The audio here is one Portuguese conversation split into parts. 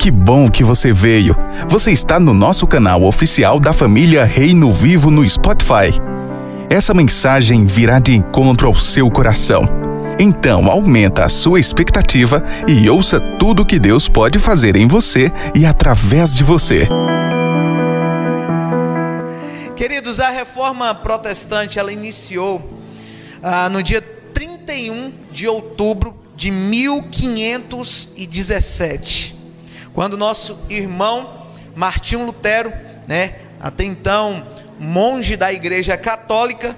Que bom que você veio. Você está no nosso canal oficial da família Reino Vivo no Spotify. Essa mensagem virá de encontro ao seu coração. Então, aumenta a sua expectativa e ouça tudo que Deus pode fazer em você e através de você. Queridos, a reforma protestante ela iniciou ah, no dia 31 de outubro de 1517 quando nosso irmão Martinho Lutero, né, até então monge da Igreja Católica,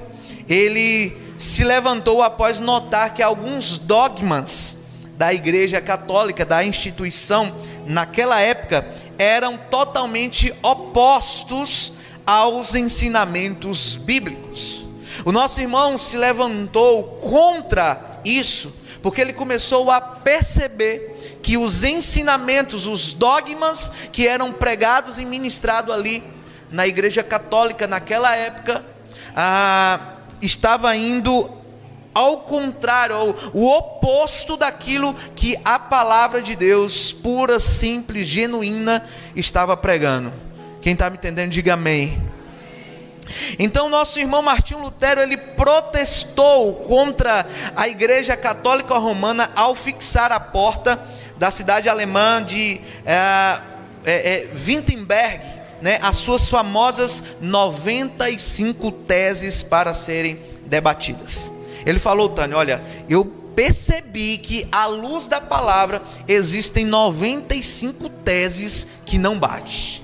ele se levantou após notar que alguns dogmas da Igreja Católica, da instituição, naquela época, eram totalmente opostos aos ensinamentos bíblicos. O nosso irmão se levantou contra isso, porque ele começou a perceber que os ensinamentos, os dogmas que eram pregados e ministrados ali na Igreja Católica naquela época, ah, estava indo ao contrário, ao, o oposto daquilo que a palavra de Deus, pura, simples, genuína, estava pregando. Quem está me entendendo, diga amém. Então nosso irmão Martinho Lutero ele protestou contra a Igreja Católica Romana ao fixar a porta da cidade alemã de é, é, é, Wittenberg, né, as suas famosas 95 teses para serem debatidas. Ele falou, Tânia, olha, eu percebi que à luz da palavra existem 95 teses que não bate.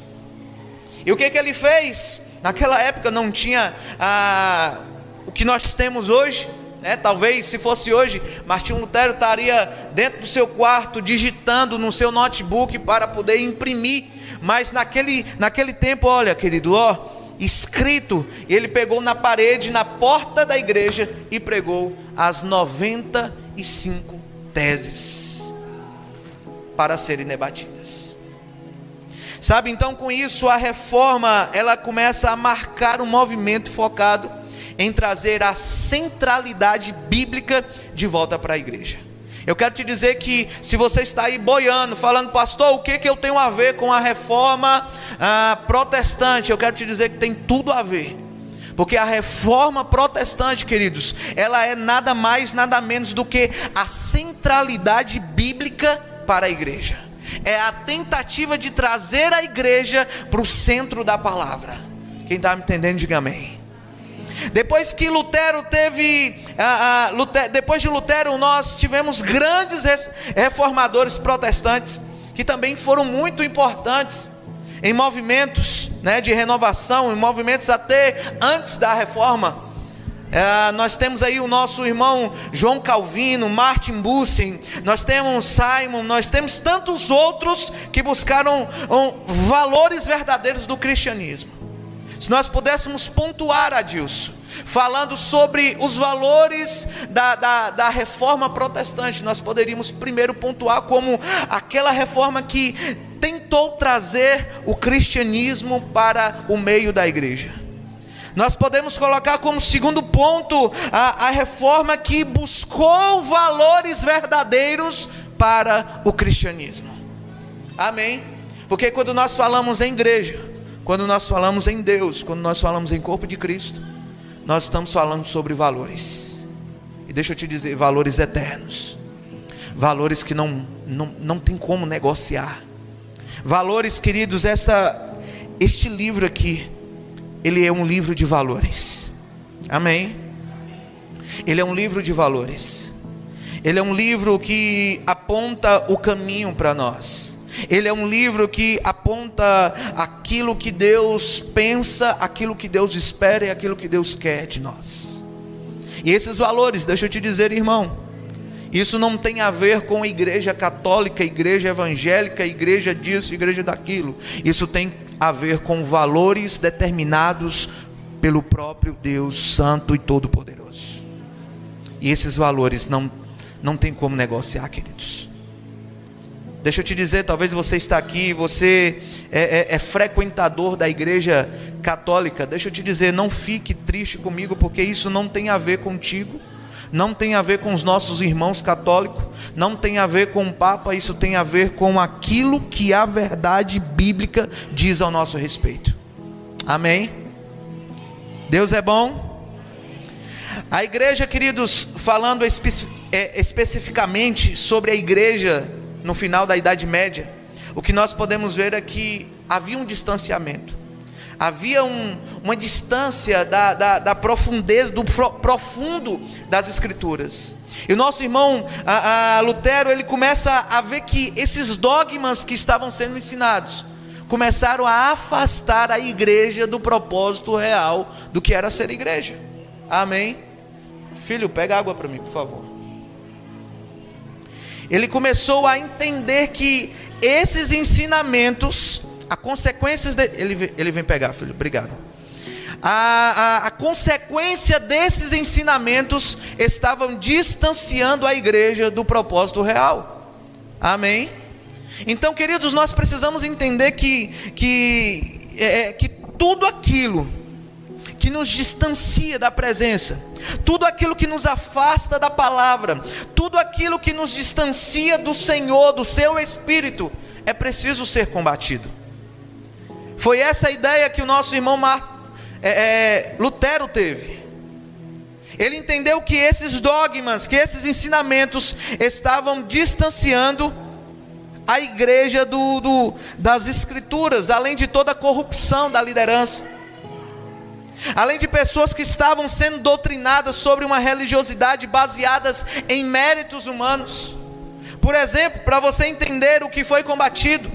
E o que que ele fez? Naquela época não tinha ah, o que nós temos hoje. Né? Talvez se fosse hoje, Martinho Lutero estaria dentro do seu quarto digitando no seu notebook para poder imprimir. Mas naquele, naquele tempo, olha, querido, ó, escrito, ele pegou na parede, na porta da igreja e pregou as 95 teses para serem debatidas. Sabe, então com isso a reforma, ela começa a marcar um movimento focado em trazer a centralidade bíblica de volta para a igreja. Eu quero te dizer que se você está aí boiando, falando, pastor, o que, que eu tenho a ver com a reforma ah, protestante? Eu quero te dizer que tem tudo a ver. Porque a reforma protestante, queridos, ela é nada mais, nada menos do que a centralidade bíblica para a igreja é a tentativa de trazer a igreja para o centro da palavra. Quem está me entendendo, diga amém. Depois que Lutero teve, uh, uh, Lutero, depois de Lutero, nós tivemos grandes reformadores protestantes que também foram muito importantes em movimentos né, de renovação, em movimentos até antes da reforma. É, nós temos aí o nosso irmão João Calvino, Martin Bussen, nós temos Simon, nós temos tantos outros que buscaram um, valores verdadeiros do cristianismo. Se nós pudéssemos pontuar, Adilson, falando sobre os valores da, da, da reforma protestante, nós poderíamos primeiro pontuar como aquela reforma que tentou trazer o cristianismo para o meio da igreja. Nós podemos colocar como segundo ponto a, a reforma que buscou valores verdadeiros para o cristianismo. Amém? Porque quando nós falamos em igreja, quando nós falamos em Deus, quando nós falamos em corpo de Cristo, nós estamos falando sobre valores. E deixa eu te dizer, valores eternos. Valores que não, não, não tem como negociar. Valores, queridos, essa, este livro aqui, ele é um livro de valores. Amém? Ele é um livro de valores. Ele é um livro que aponta o caminho para nós. Ele é um livro que aponta aquilo que Deus pensa, aquilo que Deus espera e aquilo que Deus quer de nós. E esses valores, deixa eu te dizer, irmão, isso não tem a ver com igreja católica, igreja evangélica, igreja disso, igreja daquilo. Isso tem a ver com valores determinados pelo próprio Deus Santo e Todo-Poderoso. E esses valores não, não tem como negociar, queridos. Deixa eu te dizer, talvez você está aqui, você é, é, é, frequentador da igreja católica. Deixa eu te dizer, não fique triste comigo, porque isso não tem a ver contigo. não tem a ver com os nossos irmãos católicos, não tem a ver com o Papa, isso tem a ver com aquilo que a verdade bíblica diz ao nosso respeito. Amém? Deus é bom? A igreja, queridos, falando espe é, especificamente sobre a igreja no final da Idade Média, o que nós podemos ver é que havia um distanciamento, havia um, uma distância da, da, da profundeza, do pro, profundo das Escrituras. E o nosso irmão a, a Lutero, ele começa a ver que esses dogmas que estavam sendo ensinados, começaram a afastar a igreja do propósito real do que era ser igreja. Amém? Filho, pega água para mim, por favor. Ele começou a entender que esses ensinamentos, a consequências de, ele, ele vem pegar, filho, obrigado. A, a, a, consequência desses ensinamentos estavam distanciando a igreja do propósito real. Amém? Então, queridos, nós precisamos entender que, que, é, que tudo aquilo que nos distancia da presença, tudo aquilo que nos afasta da palavra, tudo aquilo que nos distancia do Senhor, do seu Espírito, é preciso ser combatido. Foi essa a ideia que o nosso irmão Mar, é, é, Lutero teve. Ele entendeu que esses dogmas, que esses ensinamentos estavam distanciando a igreja do, do, das Escrituras, além de toda a corrupção da liderança além de pessoas que estavam sendo doutrinadas sobre uma religiosidade baseadas em méritos humanos. Por exemplo, para você entender o que foi combatido,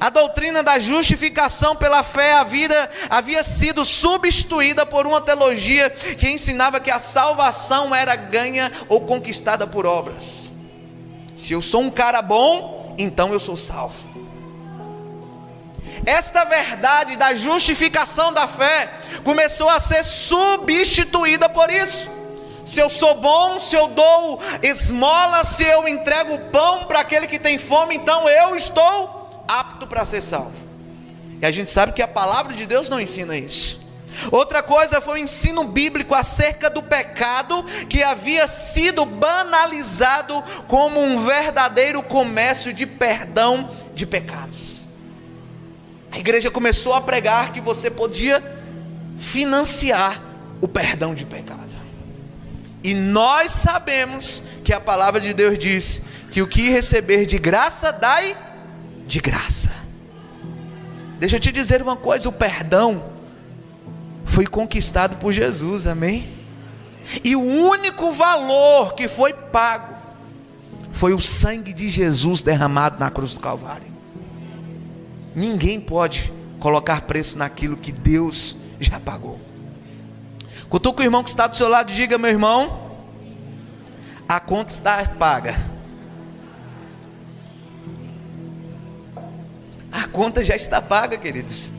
a doutrina da justificação pela fé a vida havia sido substituída por uma teologia que ensinava que a salvação era ganha ou conquistada por obras. Se eu sou um cara bom, então eu sou salvo. Esta verdade da justificação da fé começou a ser substituída por isso. Se eu sou bom, se eu dou esmola, se eu entrego pão para aquele que tem fome, então eu estou apto para ser salvo. E a gente sabe que a palavra de Deus não ensina isso. Outra coisa foi o ensino bíblico acerca do pecado que havia sido banalizado como um verdadeiro comércio de perdão de pecados. A igreja começou a pregar que você podia financiar o perdão de pecado. E nós sabemos que a palavra de Deus diz que o que receber de graça, dai de graça. Deixa eu te dizer uma coisa: o perdão foi conquistado por Jesus, amém? E o único valor que foi pago foi o sangue de Jesus derramado na cruz do Calvário. Ninguém pode colocar preço naquilo que Deus já pagou. Cutuca o irmão que está do seu lado diga, meu irmão, a conta está paga. A conta já está paga, queridos.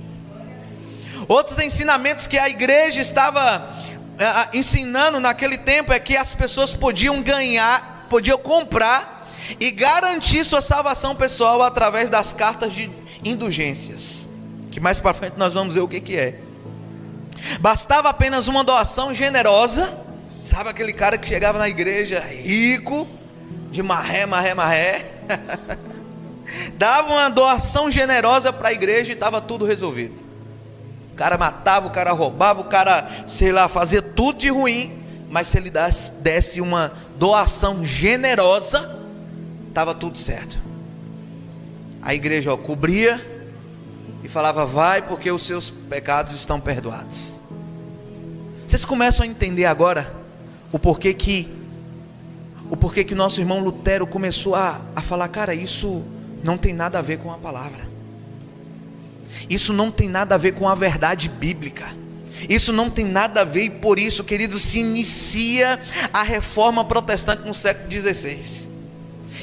Outros ensinamentos que a igreja estava uh, ensinando naquele tempo é que as pessoas podiam ganhar, podiam comprar e garantir sua salvação pessoal através das cartas de indulgências, que mais para frente nós vamos ver o que, que é. Bastava apenas uma doação generosa, sabe aquele cara que chegava na igreja rico, de marré, marré, marré, dava uma doação generosa para a igreja e estava tudo resolvido. O cara matava, o cara roubava, o cara, sei lá, fazia tudo de ruim, mas se ele desse uma doação generosa, estava tudo certo a igreja ó, cobria e falava: Vai, porque os seus pecados estão perdoados. Vocês começam a entender agora o porquê que o porquê que nosso irmão Lutero começou a, a falar, cara, isso não tem nada a ver com a palavra. Isso não tem nada a ver com a verdade bíblica. Isso não tem nada a ver, e por isso, querido, se inicia a reforma protestante no século XVI.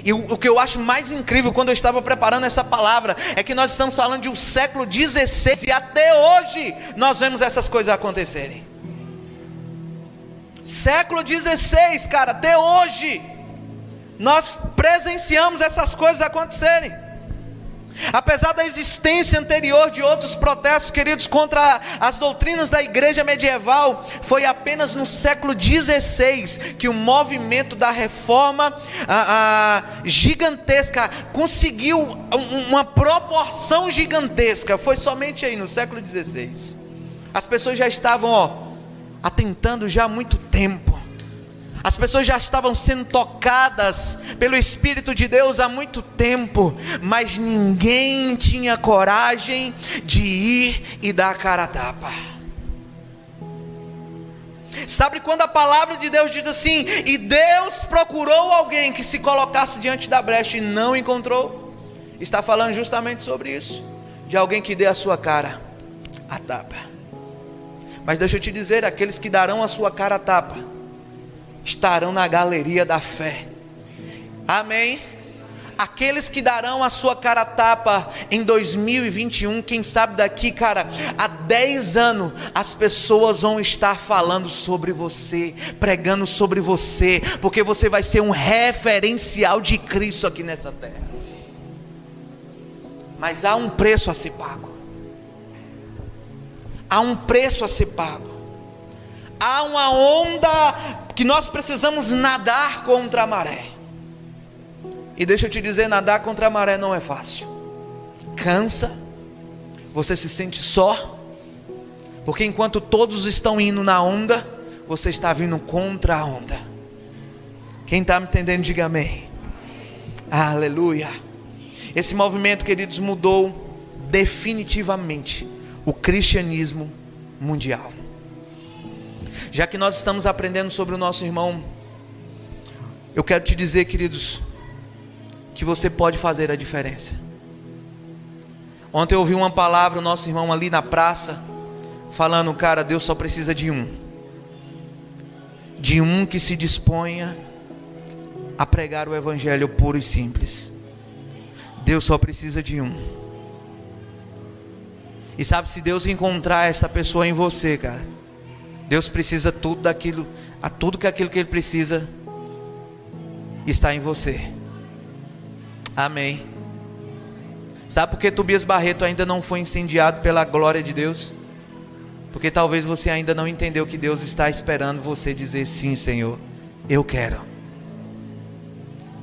E o, o, que eu acho mais incrível quando eu estava preparando essa palavra é que nós estamos falando de um século XVI e até hoje nós vemos essas coisas acontecerem. Século XVI, cara, até hoje nós presenciamos essas coisas acontecerem. Apesar da existência anterior de outros protestos, queridos, contra as doutrinas da igreja medieval, foi apenas no século XVI que o movimento da reforma gigantesca conseguiu uma proporção gigantesca. Foi somente aí no século XVI. As pessoas já estavam ó, atentando já há muito tempo as pessoas já estavam sendo tocadas pelo Espírito de Deus há muito tempo, mas ninguém tinha coragem de ir e dar a cara a tapa. Sabe quando a palavra de Deus diz assim: e Deus procurou alguém que se colocasse diante da brecha e não encontrou? Está falando justamente sobre isso, de alguém que dê a sua cara a tapa. Mas deixa eu te dizer: aqueles que darão a sua cara a tapa, estarão na galeria da fé. Amém. Aqueles que darão a sua cara tapa em 2021, quem sabe daqui, cara, há 10 anos, as pessoas vão estar falando sobre você, pregando sobre você, porque você vai ser um referencial de Cristo aqui nessa terra. Mas há um preço a ser pago. Há um preço a ser pago. Há uma onda que nós precisamos nadar contra a maré. E deixa eu te dizer, nadar contra a maré não é fácil. Cansa, você se sente só, porque enquanto todos estão indo na onda, você está vindo contra a onda. Quem está me entendendo, diga amém. Aleluia. Esse movimento, queridos, mudou definitivamente o cristianismo mundial. Já que nós estamos aprendendo sobre o nosso irmão, eu quero te dizer, queridos, que você pode fazer a diferença. Ontem eu ouvi uma palavra, o nosso irmão ali na praça, falando, cara, Deus só precisa de um. De um que se disponha a pregar o evangelho puro e simples. Deus só precisa de um. E sabe se Deus encontrar essa pessoa em você, cara, Deus precisa tudo daquilo, a tudo que aquilo que ele precisa está em você. Amém. Sabe por que Tobias Barreto ainda não foi incendiado pela glória de Deus? Porque talvez você ainda não entendeu que Deus está esperando você dizer sim, Senhor, eu quero.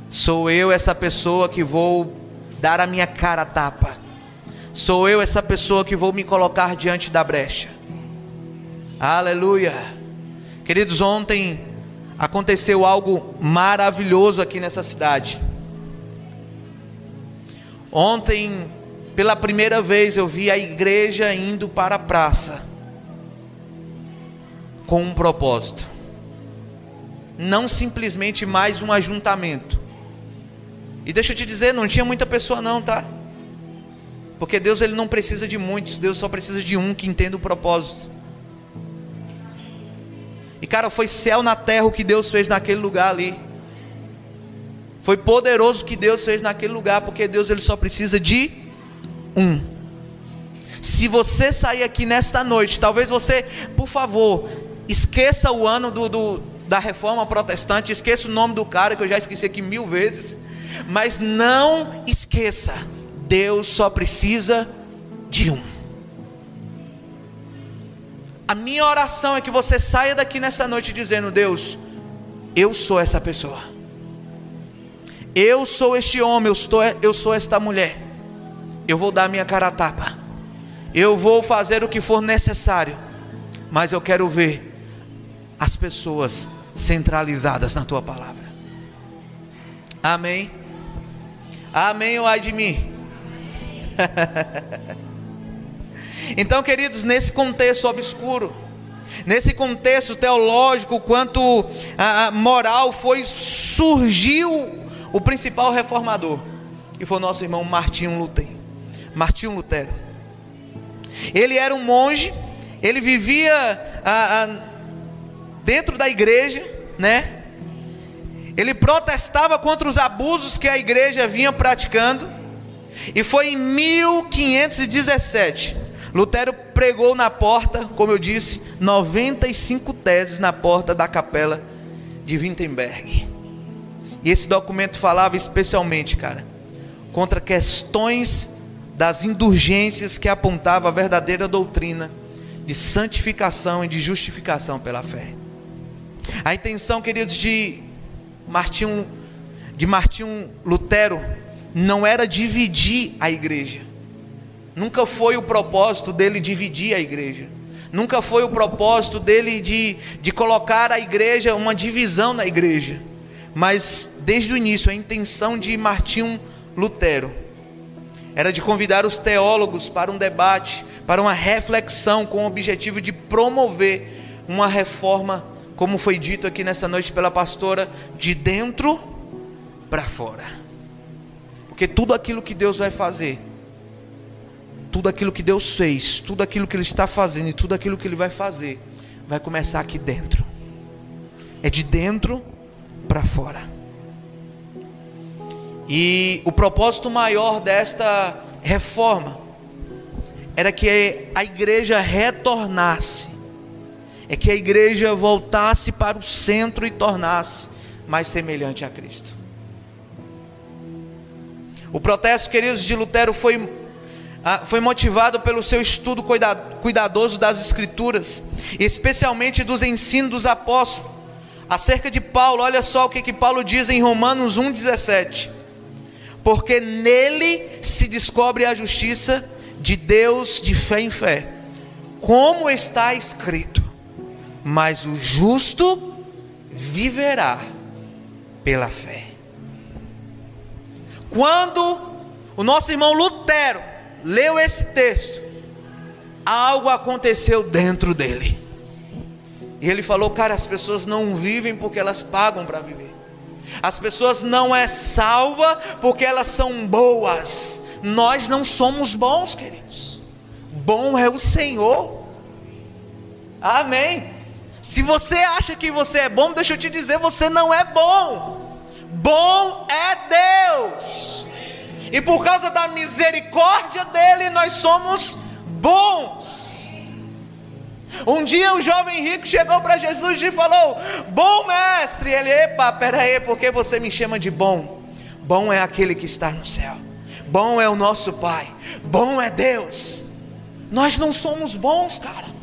Sou eu essa pessoa que vou dar a minha cara a tapa. Sou eu essa pessoa que vou me colocar diante da brecha. Aleluia. Queridos, ontem aconteceu algo maravilhoso aqui nessa cidade. Ontem, pela primeira vez, eu vi a igreja indo para a praça com um propósito. Não simplesmente mais um ajuntamento. E deixa eu te dizer, não tinha muita pessoa não, tá? Porque Deus ele não precisa de muitos, Deus só precisa de um que entenda o propósito. E cara, foi céu na terra o que Deus fez naquele lugar ali. Foi poderoso o que Deus fez naquele lugar, porque Deus ele só precisa de um. Se você sair aqui nesta noite, talvez você, por favor, esqueça o ano do, do, da reforma protestante, esqueça o nome do cara que eu já esqueci aqui mil vezes, mas não esqueça, Deus só precisa de um. A minha oração é que você saia daqui nesta noite dizendo: Deus, eu sou essa pessoa. Eu sou este homem, eu, estou, eu sou esta mulher. Eu vou dar minha cara a tapa. Eu vou fazer o que for necessário. Mas eu quero ver as pessoas centralizadas na tua palavra. Amém. Amém ou ai de mim? Então, queridos, nesse contexto obscuro, nesse contexto teológico, quanto a, moral, foi surgiu o principal reformador, que foi nosso irmão Martinho Lutero. Martinho Lutero. Ele era um monge, ele vivia a, a, dentro da igreja, né? Ele protestava contra os abusos que a igreja vinha praticando. E foi em 1517 Lutero pregou na porta, como eu disse, 95 teses na porta da capela de Wittenberg. E esse documento falava especialmente, cara, contra questões das indulgências que apontava a verdadeira doutrina de santificação e de justificação pela fé. A intenção, queridos, de Martinho, de Martinho Lutero não era dividir a igreja. Nunca foi o propósito dele dividir a igreja. Nunca foi o propósito dele de, de colocar a igreja, uma divisão na igreja. Mas desde o início, a intenção de Martinho Lutero era de convidar os teólogos para um debate, para uma reflexão com o objetivo de promover uma reforma, como foi dito aqui nessa noite pela pastora, de dentro para fora. Porque tudo aquilo que Deus vai fazer, tudo aquilo que Deus fez, tudo aquilo que Ele está fazendo e tudo aquilo que Ele vai fazer, vai começar aqui dentro. É de dentro para fora. E o propósito maior desta reforma era que a igreja retornasse, é que a igreja voltasse para o centro e tornasse mais semelhante a Cristo. O protesto, queridos, de Lutero foi, foi motivado pelo seu estudo cuidadoso das Escrituras, especialmente dos ensinos dos apóstolos. Acerca de Paulo, olha só o que, que Paulo diz em Romanos 1,17 porque nele se descobre a justiça de Deus de fé em fé, como está escrito: mas o justo viverá pela fé. Quando o nosso irmão Lutero leu esse texto, algo aconteceu dentro dele. E ele falou: Cara, as pessoas não vivem porque elas pagam para viver. As pessoas não é salva porque elas são boas. Nós não somos bons, queridos. Bom é o Senhor. Amém. Se você acha que você é bom, deixa eu te dizer, você não é bom. Bom é Deus. E por causa da misericórdia dele, nós somos bons. Um dia o jovem rico chegou para Jesus e falou: Bom mestre. Ele, epa, peraí, porque você me chama de bom? Bom é aquele que está no céu, bom é o nosso Pai, bom é Deus. Nós não somos bons, cara.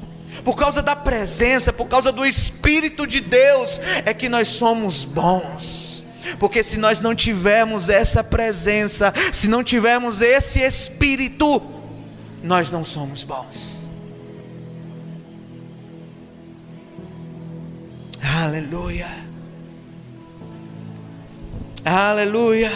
Por causa da presença, por causa do Espírito de Deus, é que nós somos bons. Porque se nós não tivermos essa presença, se não tivermos esse Espírito, nós não somos bons. Aleluia. Aleluia.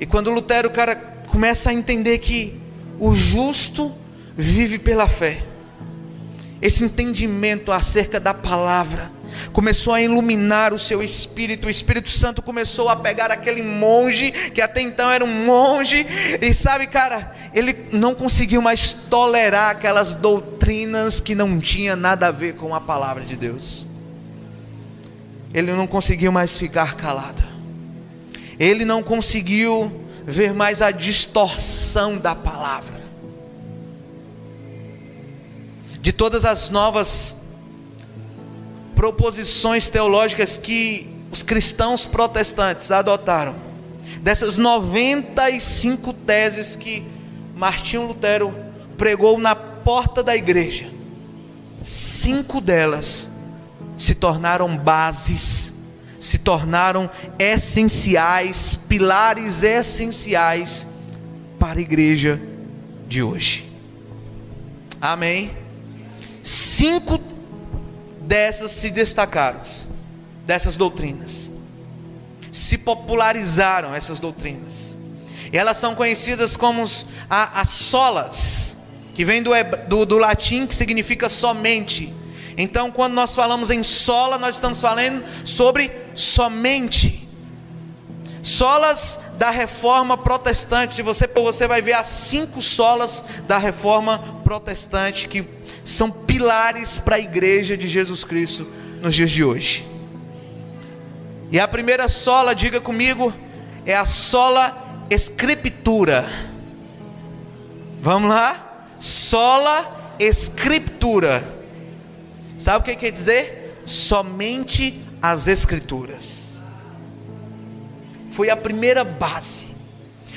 E quando Lutero, cara, começa a entender que o justo vive pela fé. Esse entendimento acerca da palavra começou a iluminar o seu espírito. O Espírito Santo começou a pegar aquele monge, que até então era um monge, e sabe, cara, ele não conseguiu mais tolerar aquelas doutrinas que não tinha nada a ver com a palavra de Deus. Ele não conseguiu mais ficar calado. Ele não conseguiu ver mais a distorção da palavra. De todas as novas proposições teológicas que os cristãos protestantes adotaram, dessas 95 teses que Martinho Lutero pregou na porta da igreja, cinco delas se tornaram bases, se tornaram essenciais, pilares essenciais para a igreja de hoje. Amém? Cinco dessas se destacaram, dessas doutrinas. Se popularizaram essas doutrinas. E elas são conhecidas como as solas, que vem do, do, do latim que significa somente. Então, quando nós falamos em sola, nós estamos falando sobre somente. Solas da reforma protestante. Você, você vai ver as cinco solas da reforma protestante que são pilares para a igreja de Jesus Cristo nos dias de hoje. E a primeira sola, diga comigo, é a sola escritura. Vamos lá? Sola escritura. Sabe o que quer dizer? Somente as escrituras. Foi a primeira base,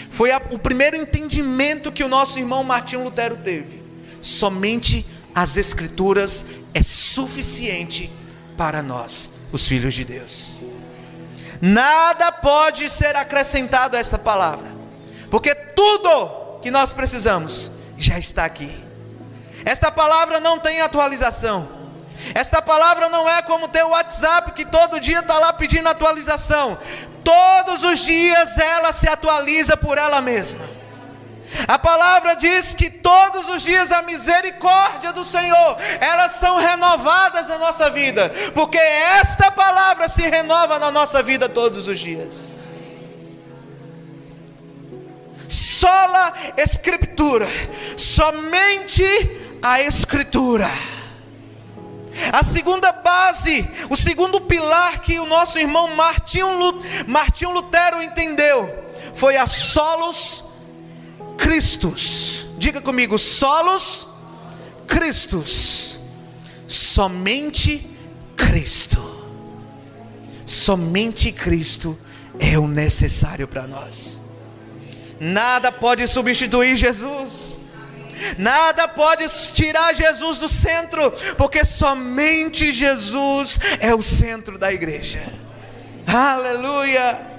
foi a, o primeiro entendimento que o nosso irmão Martinho Lutero teve. Somente as Escrituras é suficiente para nós, os filhos de Deus. Nada pode ser acrescentado a esta palavra, porque tudo que nós precisamos já está aqui. Esta palavra não tem atualização. Esta palavra não é como teu WhatsApp que todo dia está lá pedindo atualização. Todos os dias ela se atualiza por ela mesma. A palavra diz que todos os dias a misericórdia do Senhor, elas são renovadas na nossa vida, porque esta palavra se renova na nossa vida todos os dias. Sola Escritura, somente a Escritura. A segunda base, o segundo pilar que o nosso irmão Martinho Lutero entendeu foi a solos Christus. Diga comigo, solos Christus. Somente Cristo. Somente Cristo é o necessário para nós. Nada pode substituir Jesus. Nada pode tirar Jesus do centro, porque somente Jesus é o centro da igreja. Aleluia!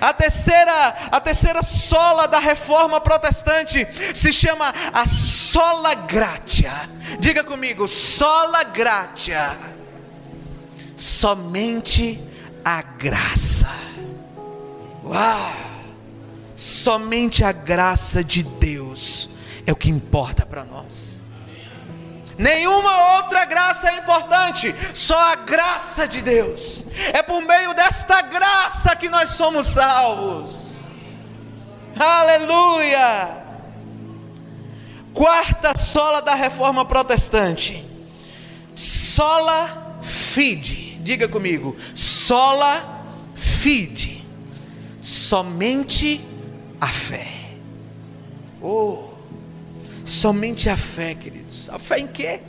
A terceira, a terceira sola da reforma protestante se chama a sola gratia. Diga comigo, sola gratia. Somente a graça. Uau! Somente a graça de Deus é o que importa para nós. Nenhuma outra graça é importante, só a graça de Deus. É por meio desta graça que nós somos salvos. Aleluia! Quarta sola da reforma protestante. Sola fide. Diga comigo, sola fide. Somente a fé. Oh! Somente a fé, queridos. A fé em quê?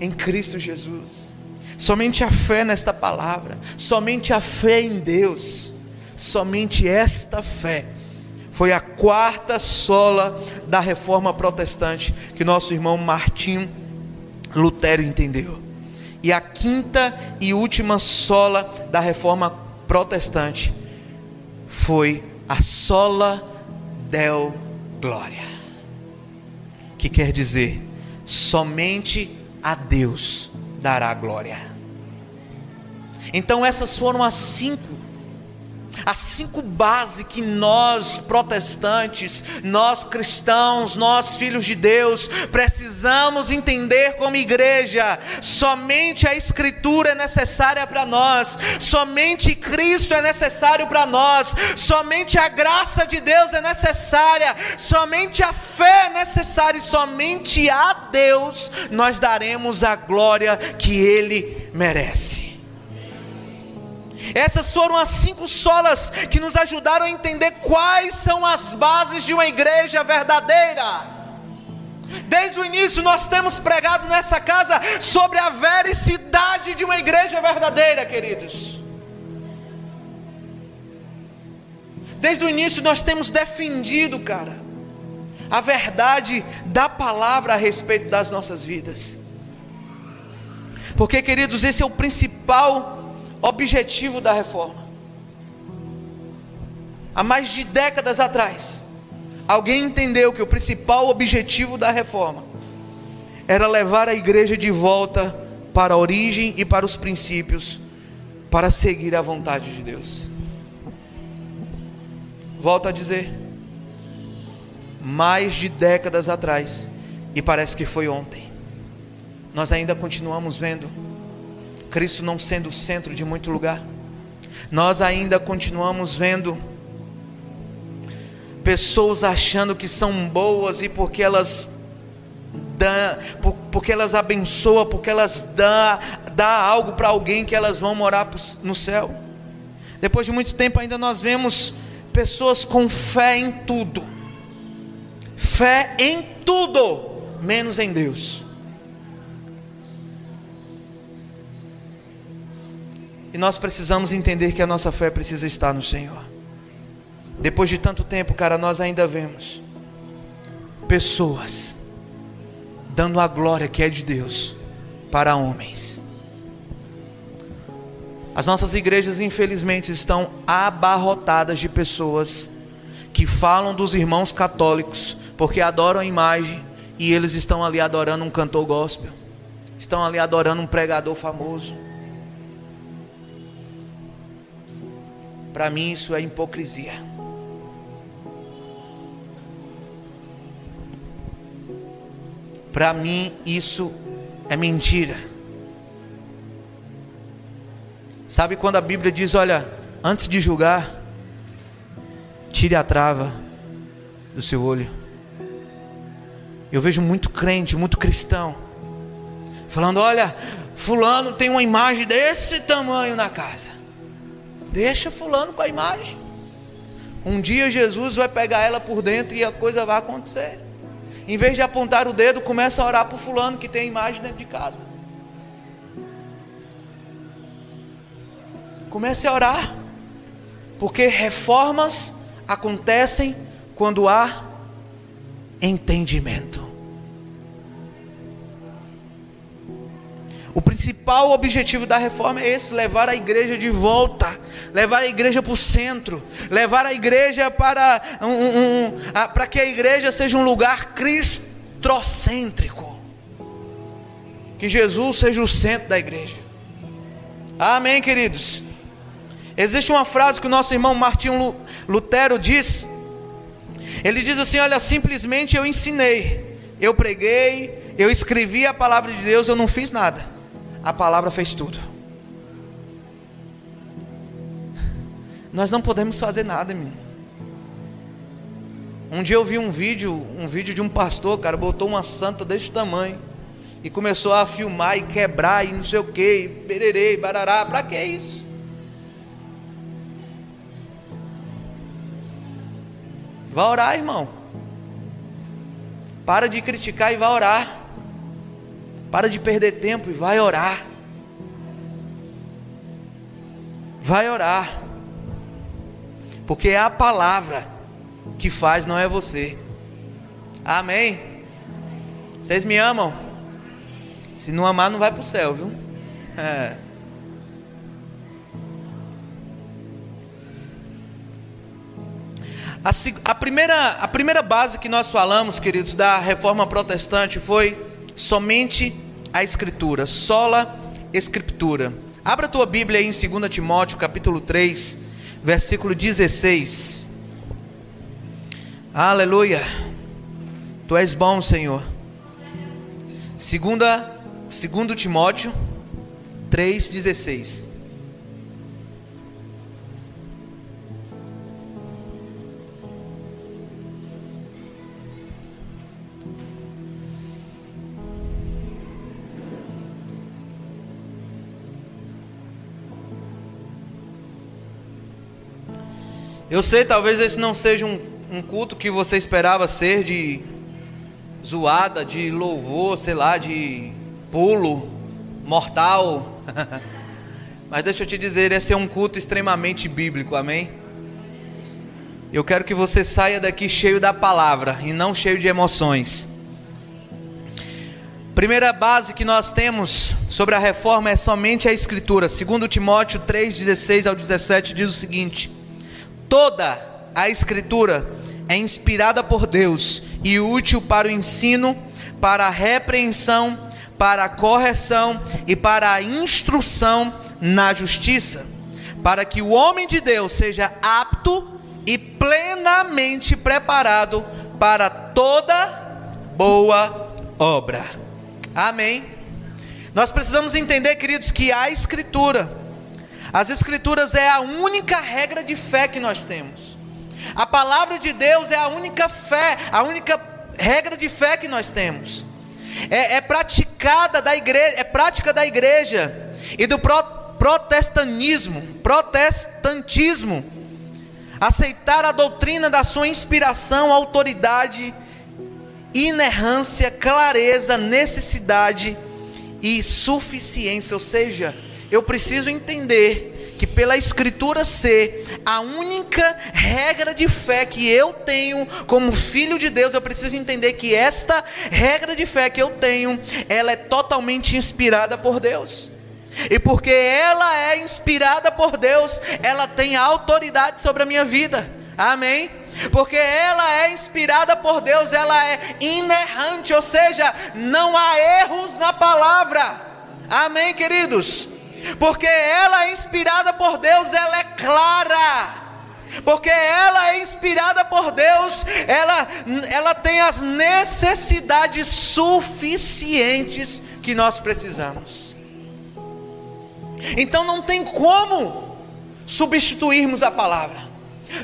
Em Cristo Jesus. Somente a fé nesta palavra. Somente a fé em Deus. Somente esta fé foi a quarta sola da reforma protestante que nosso irmão Martim Lutero entendeu. E a quinta e última sola da reforma protestante foi a sola del glória que quer dizer somente a Deus dará glória. Então essas foram as cinco as cinco bases que nós protestantes, nós cristãos, nós filhos de Deus, precisamos entender como igreja. Somente a Escritura é necessária para nós, somente Cristo é necessário para nós, somente a graça de Deus é necessária, somente a fé é necessária e somente a Deus nós daremos a glória que Ele merece. Essas foram as cinco solas que nos ajudaram a entender quais são as bases de uma igreja verdadeira. Desde o início nós temos pregado nessa casa sobre a vericidade de uma igreja verdadeira, queridos. Desde o início nós temos defendido, cara, a verdade da palavra a respeito das nossas vidas. Porque, queridos, esse é o principal objetivo da reforma. Há mais de décadas atrás, alguém entendeu que o principal objetivo da reforma era levar a igreja de volta para a origem e para os princípios, para seguir a vontade de Deus. Volto a dizer, mais de décadas atrás, e parece que foi ontem, nós ainda continuamos vendo Cristo não sendo o centro de muito lugar. Nós ainda continuamos vendo pessoas achando que são boas e porque elas dão, porque elas abençoam, porque elas dão, dá algo para alguém que elas vão morar no céu. Depois de muito tempo ainda nós vemos pessoas com fé em tudo. Fé em tudo, menos em Deus. E nós precisamos entender que a nossa fé precisa estar no Senhor. depois de tanto tempo, cara, nós ainda vemos pessoas dando a glória que é de Deus para homens. As nossas igrejas, infelizmente, estão abarrotadas de pessoas que falam dos irmãos católicos porque adoram a imagem e eles estão ali adorando um cantor gospel, estão ali adorando um pregador famoso. Para mim, isso é hipocrisia. Para mim, isso é mentira. Sabe quando a Bíblia diz: olha, antes de julgar, tire a trava do seu olho. Eu vejo muito crente, muito cristão, falando: olha, Fulano tem uma imagem desse tamanho na casa. Deixa Fulano com a imagem. Um dia Jesus vai pegar ela por dentro e a coisa vai acontecer. Em vez de apontar o dedo, começa a orar para fulano que tem imagem dentro de casa. Comece a orar. Porque reformas acontecem quando há entendimento. O principal objetivo da reforma é esse: levar a igreja de volta, levar a igreja para o centro, levar a igreja para, um, um, para que a igreja seja um lugar cristocêntrico. Que Jesus seja o centro da igreja. Amém, queridos. Existe uma frase que o nosso irmão Martinho Lutero diz. Ele diz assim: Olha, simplesmente eu ensinei, eu preguei, eu escrevi a palavra de Deus, eu não fiz nada. A palavra fez tudo. Nós não podemos fazer nada, menino. Um dia eu vi um vídeo, um vídeo de um pastor, cara, botou uma santa desse tamanho e começou a filmar e quebrar e não sei o que, pererê, barará. Para que isso? Vá orar, irmão. Para de criticar e vá orar. Para de perder tempo e vai orar. Vai orar. Porque é a palavra que faz, não é você. Amém. Vocês me amam? Se não amar, não vai para o céu, viu? É. A, a, primeira, a primeira base que nós falamos, queridos, da reforma protestante foi somente a Escritura, sola Escritura. Abra tua Bíblia aí em 2 Timóteo, capítulo 3, versículo 16. Aleluia. Tu és bom, Senhor. Segunda, segundo Timóteo 3:16. Eu sei, talvez esse não seja um, um culto que você esperava ser de zoada, de louvor, sei lá, de pulo mortal. Mas deixa eu te dizer, esse é um culto extremamente bíblico, amém? Eu quero que você saia daqui cheio da palavra e não cheio de emoções. Primeira base que nós temos sobre a reforma é somente a escritura. Segundo Timóteo 3:16 ao 17 diz o seguinte: Toda a Escritura é inspirada por Deus e útil para o ensino, para a repreensão, para a correção e para a instrução na justiça, para que o homem de Deus seja apto e plenamente preparado para toda boa obra. Amém. Nós precisamos entender, queridos, que a Escritura as Escrituras é a única regra de fé que nós temos. A palavra de Deus é a única fé, a única regra de fé que nós temos. É, é praticada da igreja, é prática da igreja e do pro, protestantismo, protestantismo. Aceitar a doutrina da sua inspiração, autoridade, inerrância, clareza, necessidade e suficiência, ou seja, eu preciso entender que pela Escritura ser a única regra de fé que eu tenho como filho de Deus, eu preciso entender que esta regra de fé que eu tenho, ela é totalmente inspirada por Deus. E porque ela é inspirada por Deus, ela tem autoridade sobre a minha vida. Amém? Porque ela é inspirada por Deus, ela é inerrante, ou seja, não há erros na palavra. Amém, queridos? Porque ela é inspirada por Deus, ela é clara porque ela é inspirada por Deus, ela, ela tem as necessidades suficientes que nós precisamos. Então não tem como substituirmos a palavra.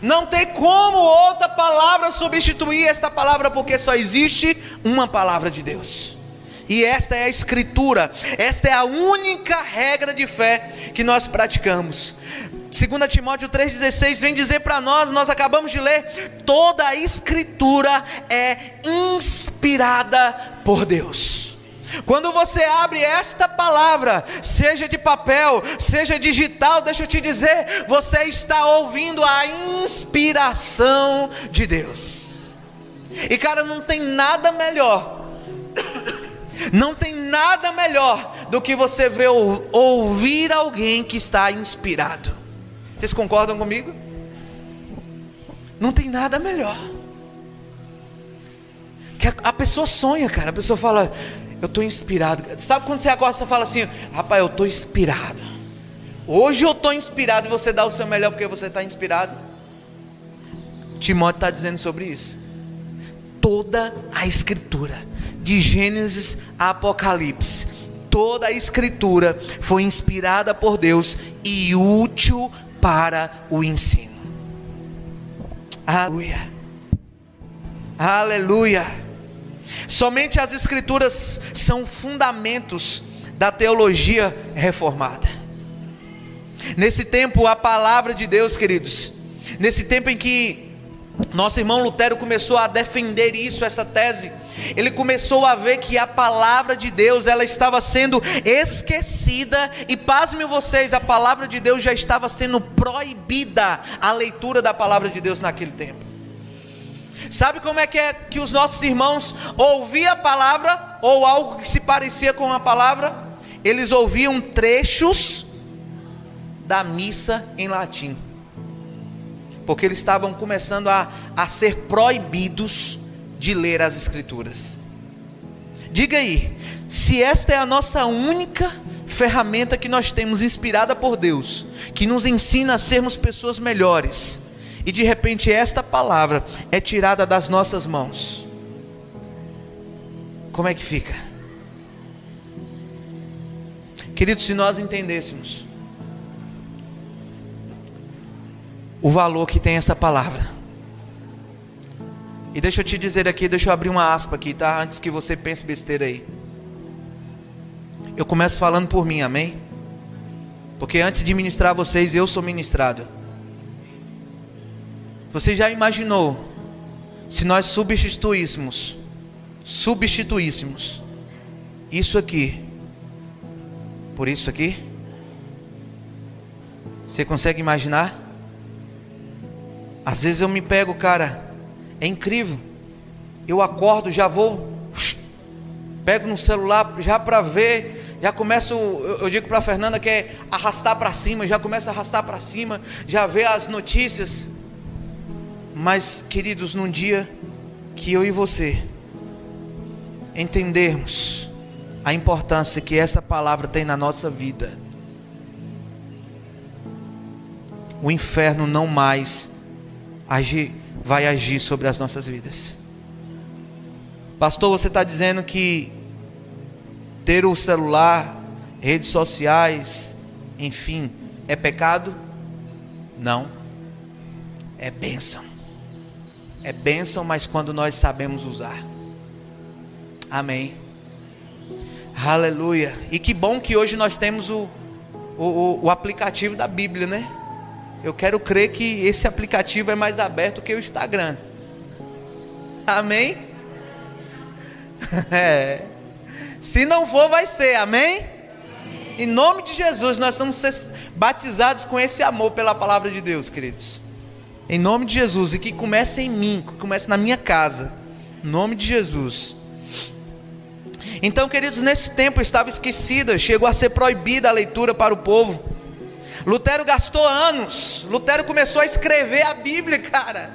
Não tem como outra palavra substituir esta palavra, porque só existe uma palavra de Deus. E esta é a escritura, esta é a única regra de fé que nós praticamos. 2 Timóteo 3,16 vem dizer para nós, nós acabamos de ler, toda a escritura é inspirada por Deus. Quando você abre esta palavra, seja de papel, seja digital, deixa eu te dizer, você está ouvindo a inspiração de Deus. E cara, não tem nada melhor. Não tem nada melhor do que você ver ouvir alguém que está inspirado. Vocês concordam comigo? Não tem nada melhor. Que a, a pessoa sonha, cara. A pessoa fala: eu estou inspirado. Sabe quando você acorda e fala assim, rapaz, eu estou inspirado. Hoje eu estou inspirado e você dá o seu melhor porque você está inspirado. Timóteo está dizendo sobre isso. Toda a escritura, de Gênesis a Apocalipse, toda a escritura foi inspirada por Deus e útil para o ensino. Aleluia. Aleluia. Somente as Escrituras são fundamentos da teologia reformada. Nesse tempo, a palavra de Deus, queridos, nesse tempo em que nosso irmão Lutero começou a defender isso, essa tese, ele começou a ver que a palavra de Deus ela estava sendo esquecida e pasmem vocês, a palavra de Deus já estava sendo proibida a leitura da palavra de Deus naquele tempo. Sabe como é que é que os nossos irmãos ouviam a palavra ou algo que se parecia com a palavra? Eles ouviam trechos da missa em latim. Porque eles estavam começando a, a ser proibidos de ler as escrituras. Diga aí, se esta é a nossa única ferramenta que nós temos inspirada por Deus, que nos ensina a sermos pessoas melhores, e de repente esta palavra é tirada das nossas mãos, como é que fica? Queridos, se nós entendêssemos o valor que tem essa palavra, e deixa eu te dizer aqui, deixa eu abrir uma aspa aqui, tá? Antes que você pense besteira aí. Eu começo falando por mim, amém? Porque antes de ministrar vocês, eu sou ministrado. Você já imaginou se nós substituíssemos, substituíssemos isso aqui por isso aqui? Você consegue imaginar? Às vezes eu me pego, cara, é incrível. Eu acordo, já vou, pego no celular já para ver, já começo, eu, digo para Fernanda que é arrastar para cima, já começa a arrastar para cima, já vê as notícias. Mas, queridos, num dia que eu e você entendermos a importância que essa palavra tem na nossa vida, o inferno não mais agir, vai agir sobre as nossas vidas. Pastor, você está dizendo que ter o celular, redes sociais, enfim, é pecado? Não, é bênção é bênção, mas quando nós sabemos usar. Amém. Aleluia. E que bom que hoje nós temos o, o, o, aplicativo da Bíblia, né? Eu quero crer que esse aplicativo é mais aberto que o Instagram. Amém? É. Se não for, vai ser. Amém? Em nome de Jesus, nós vamos ser batizados com esse amor pela palavra de Deus, queridos. Em nome de Jesus, e que comece em mim, que comece na minha casa. Em nome de Jesus. Então, queridos, nesse tempo estava esquecida, chegou a ser proibida a leitura para o povo. Lutero gastou anos. Lutero começou a escrever a Bíblia, cara.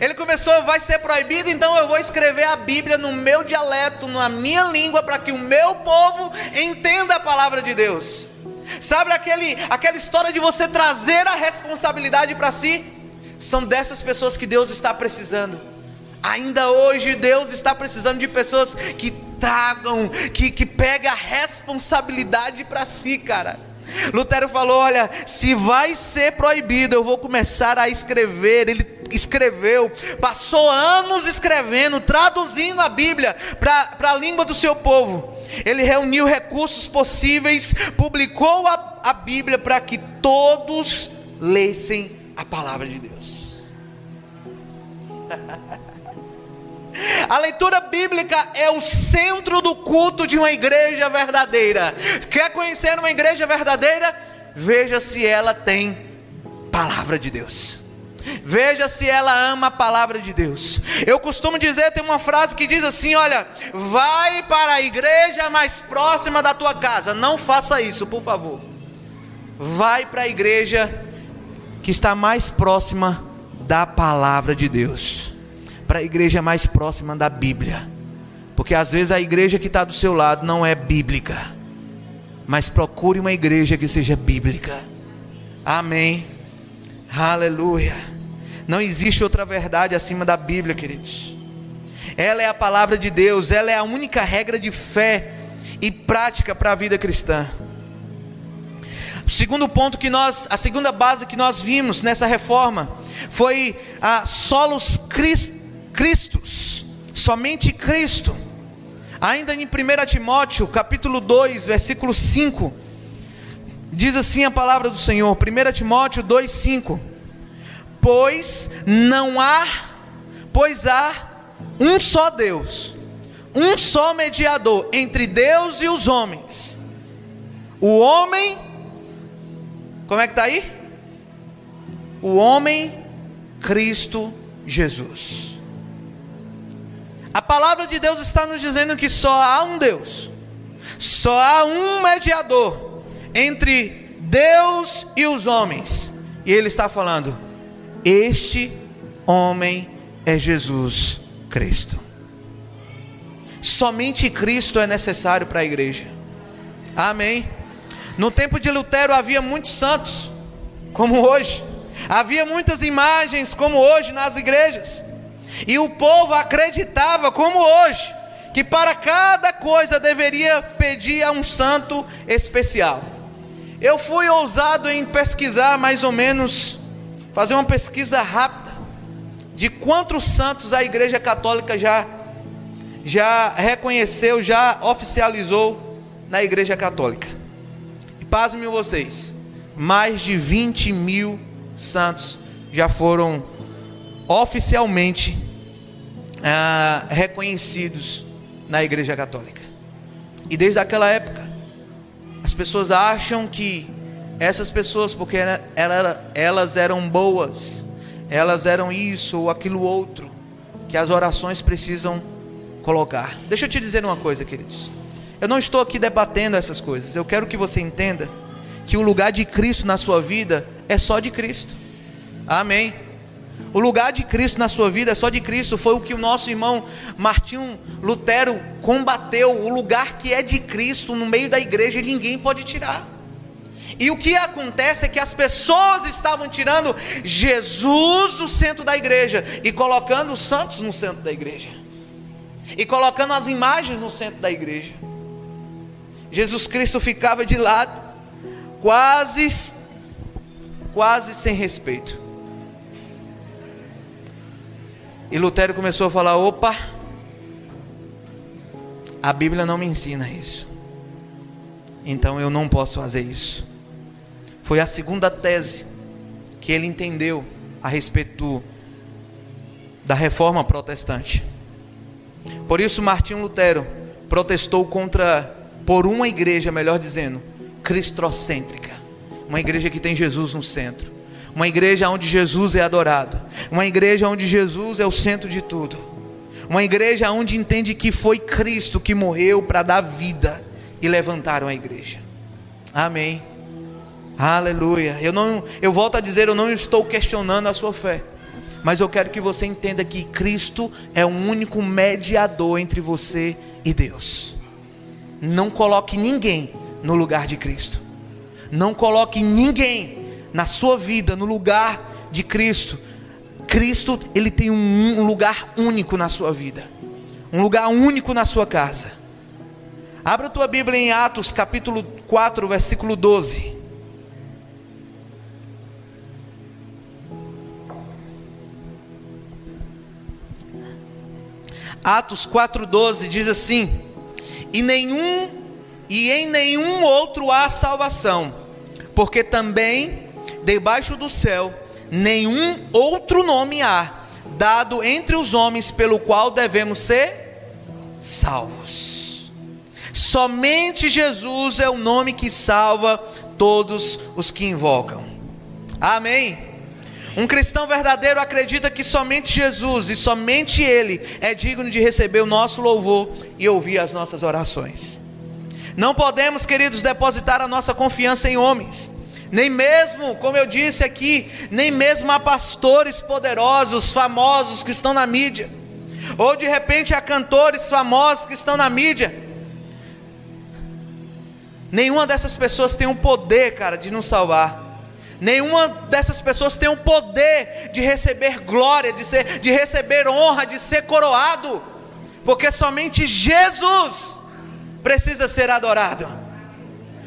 Ele começou, vai ser proibido, então eu vou escrever a Bíblia no meu dialeto, na minha língua, para que o meu povo entenda a palavra de Deus. Sabe aquele, aquela história de você trazer a responsabilidade para si? São dessas pessoas que Deus está precisando. Ainda hoje Deus está precisando de pessoas que tragam, que, que pegam a responsabilidade para si, cara. Lutero falou: Olha, se vai ser proibido, eu vou começar a escrever. Ele escreveu, passou anos escrevendo, traduzindo a Bíblia para a língua do seu povo. Ele reuniu recursos possíveis, publicou a, a Bíblia para que todos lessem a palavra de Deus. A leitura bíblica é o centro do culto de uma igreja verdadeira. Quer conhecer uma igreja verdadeira? Veja se ela tem palavra de Deus. Veja se ela ama a palavra de Deus. Eu costumo dizer, tem uma frase que diz assim: olha, vai para a igreja mais próxima da tua casa. Não faça isso, por favor. Vai para a igreja que está mais próxima da palavra de Deus para a igreja mais próxima da Bíblia. Porque às vezes a igreja que está do seu lado não é bíblica. Mas procure uma igreja que seja bíblica. Amém. Aleluia. Não existe outra verdade acima da Bíblia, queridos. Ela é a palavra de Deus, ela é a única regra de fé e prática para a vida cristã. O segundo ponto que nós, a segunda base que nós vimos nessa reforma foi a solos Cristo Cristos, somente Cristo. Ainda em 1 Timóteo, capítulo 2, versículo 5, diz assim a palavra do Senhor, 1 Timóteo 2, 5: Pois não há, pois há um só Deus, um só mediador entre Deus e os homens. O homem, como é que está aí? O homem, Cristo Jesus. A palavra de Deus está nos dizendo que só há um Deus, só há um mediador entre Deus e os homens. E ele está falando: Este homem é Jesus Cristo. Somente Cristo é necessário para a igreja. Amém. No tempo de Lutero havia muitos santos, como hoje. Havia muitas imagens, como hoje nas igrejas. E o povo acreditava, como hoje, que para cada coisa deveria pedir a um santo especial. Eu fui ousado em pesquisar mais ou menos, fazer uma pesquisa rápida de quantos santos a Igreja Católica já já reconheceu, já oficializou na Igreja Católica. E pasmem vocês, mais de 20 mil santos já foram oficialmente ah, reconhecidos na Igreja Católica. E desde aquela época, as pessoas acham que essas pessoas, porque elas eram boas, elas eram isso ou aquilo outro, que as orações precisam colocar. Deixa eu te dizer uma coisa, queridos. Eu não estou aqui debatendo essas coisas. Eu quero que você entenda que o lugar de Cristo na sua vida é só de Cristo. Amém. O lugar de Cristo na sua vida é só de Cristo. Foi o que o nosso irmão Martinho Lutero combateu. O lugar que é de Cristo no meio da igreja ninguém pode tirar. E o que acontece é que as pessoas estavam tirando Jesus do centro da igreja e colocando os santos no centro da igreja. E colocando as imagens no centro da igreja. Jesus Cristo ficava de lado, quase quase sem respeito. E Lutero começou a falar: opa, a Bíblia não me ensina isso. Então eu não posso fazer isso. Foi a segunda tese que ele entendeu a respeito da reforma protestante. Por isso Martinho Lutero protestou contra por uma igreja, melhor dizendo, cristocêntrica. Uma igreja que tem Jesus no centro. Uma igreja onde Jesus é adorado. Uma igreja onde Jesus é o centro de tudo. Uma igreja onde entende que foi Cristo que morreu para dar vida e levantaram a igreja. Amém. Aleluia. Eu não, eu volto a dizer, eu não estou questionando a sua fé, mas eu quero que você entenda que Cristo é o único mediador entre você e Deus. Não coloque ninguém no lugar de Cristo. Não coloque ninguém na sua vida no lugar de Cristo. Cristo, ele tem um, um lugar único na sua vida. Um lugar único na sua casa. Abra a tua Bíblia em Atos, capítulo 4, versículo 12. Atos 4:12 diz assim: "E nenhum e em nenhum outro há salvação, porque também debaixo do céu nenhum outro nome há dado entre os homens pelo qual devemos ser salvos. Somente Jesus é o nome que salva todos os que invocam. Amém. Um cristão verdadeiro acredita que somente Jesus e somente Ele é digno de receber o nosso louvor e ouvir as nossas orações. Não podemos, queridos, depositar a nossa confiança em homens, nem mesmo, como eu disse aqui, nem mesmo a pastores poderosos, famosos que estão na mídia, ou de repente a cantores famosos que estão na mídia. Nenhuma dessas pessoas tem o poder, cara, de nos salvar. Nenhuma dessas pessoas tem o poder de receber glória, de, ser, de receber honra, de ser coroado, porque somente Jesus precisa ser adorado.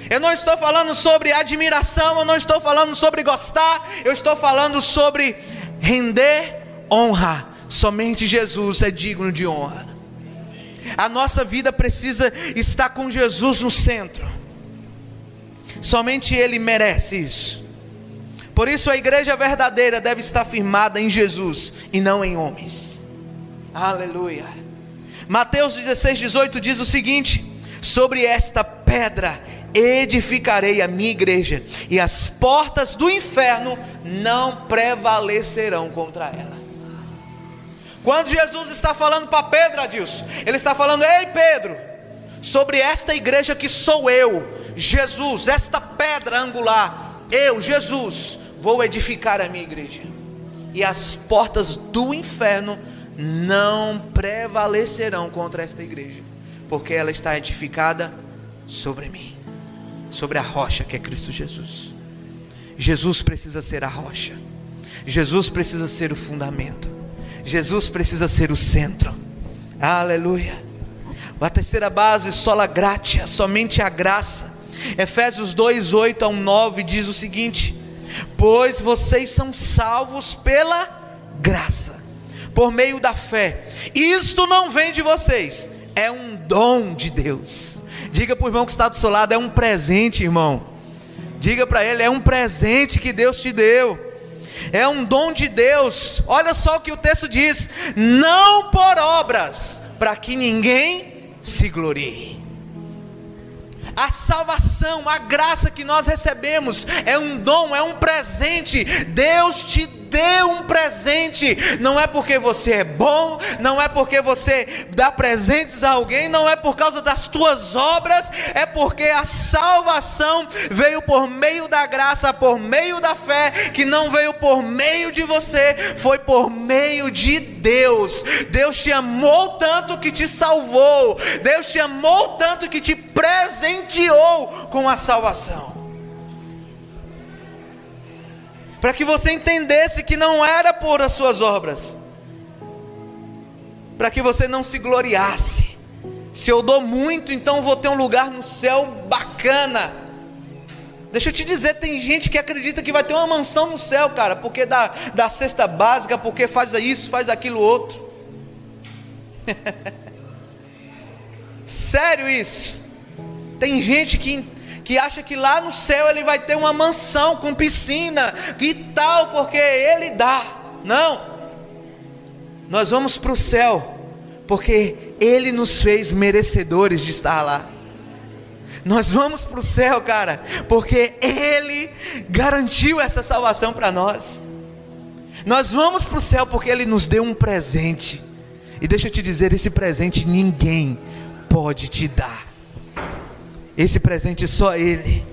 Eu não estou falando sobre admiração, eu não estou falando sobre gostar, eu estou falando sobre render honra. Somente Jesus é digno de honra. A nossa vida precisa estar com Jesus no centro. Somente Ele merece isso. Por isso a igreja verdadeira deve estar firmada em Jesus e não em homens. Aleluia. Mateus 16, 18 diz o seguinte: Sobre esta pedra edificarei a minha igreja, e as portas do inferno não prevalecerão contra ela. Quando Jesus está falando para Pedro, Adilson, ele está falando: Ei Pedro, sobre esta igreja que sou eu, Jesus, esta pedra angular, eu, Jesus, vou edificar a minha igreja, e as portas do inferno não prevalecerão contra esta igreja, porque ela está edificada sobre mim, sobre a rocha que é Cristo Jesus. Jesus precisa ser a rocha, Jesus precisa ser o fundamento, Jesus precisa ser o centro, aleluia. A terceira base, sola gratia, somente a graça. Efésios 2, 8 a 9 diz o seguinte: pois vocês são salvos pela graça, por meio da fé. Isto não vem de vocês, é um dom de Deus. Diga para o irmão que está do seu lado: é um presente, irmão. Diga para ele: é um presente que Deus te deu. É um dom de Deus. Olha só o que o texto diz: não por obras, para que ninguém se glorie. A salvação, a graça que nós recebemos é um dom, é um presente. Deus te deu um presente. Não é porque você é bom, não é porque você dá presentes a alguém, não é por causa das tuas obras, é porque a salvação veio por meio da graça, por meio da fé, que não veio por meio de você, foi por meio de Deus. Deus te amou tanto que te salvou. Deus te amou tanto que te presenteou com a salvação. Para que você entendesse que não era por as suas obras, para que você não se gloriasse. Se eu dou muito, então vou ter um lugar no céu bacana. Deixa eu te dizer, tem gente que acredita que vai ter uma mansão no céu, cara, porque dá, dá cesta básica, porque faz isso, faz aquilo outro. Sério isso? Tem gente que que acha que lá no céu ele vai ter uma mansão com piscina e tal, porque ele dá. Não. Nós vamos para o céu, porque ele nos fez merecedores de estar lá. Nós vamos para o céu, cara, porque Ele garantiu essa salvação para nós. Nós vamos para o céu porque Ele nos deu um presente. E deixa eu te dizer: esse presente ninguém pode te dar. Esse presente só Ele.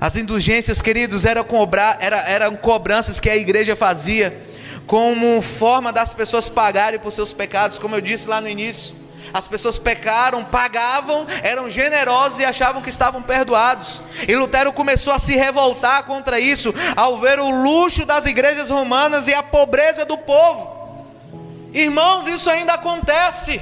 As indulgências, queridos, eram, cobrar, era, eram cobranças que a igreja fazia como forma das pessoas pagarem por seus pecados, como eu disse lá no início. As pessoas pecaram, pagavam, eram generosos e achavam que estavam perdoados. E Lutero começou a se revoltar contra isso, ao ver o luxo das igrejas romanas e a pobreza do povo. Irmãos, isso ainda acontece.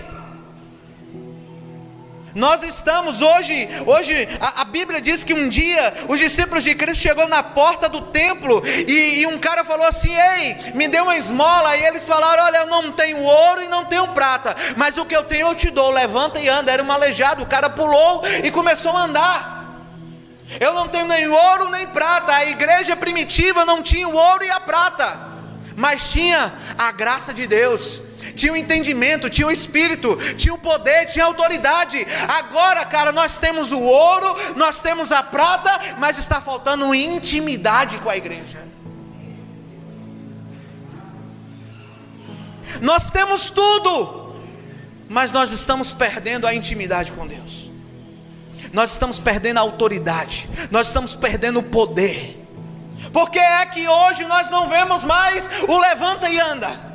Nós estamos hoje, hoje a, a, Bíblia diz que um dia os discípulos de Cristo chegou na porta do templo e, e, um cara falou assim: Ei, me dê uma esmola. E eles falaram: Olha, eu não tenho ouro e não tenho prata, mas o que eu tenho eu te dou. Levanta e anda. Era um aleijado. O cara pulou e começou a andar. Eu não tenho nem ouro nem prata. A igreja primitiva não tinha o ouro e a prata, mas tinha a graça de Deus tinha o entendimento, tinha o espírito, tinha o poder, tinha a autoridade. Agora, cara, nós temos o ouro, nós temos a prata, mas está faltando intimidade com a igreja. Nós temos tudo, mas nós estamos perdendo a intimidade com Deus. Nós estamos perdendo a autoridade, nós estamos perdendo o poder. Porque é que hoje nós não vemos mais o levanta e anda.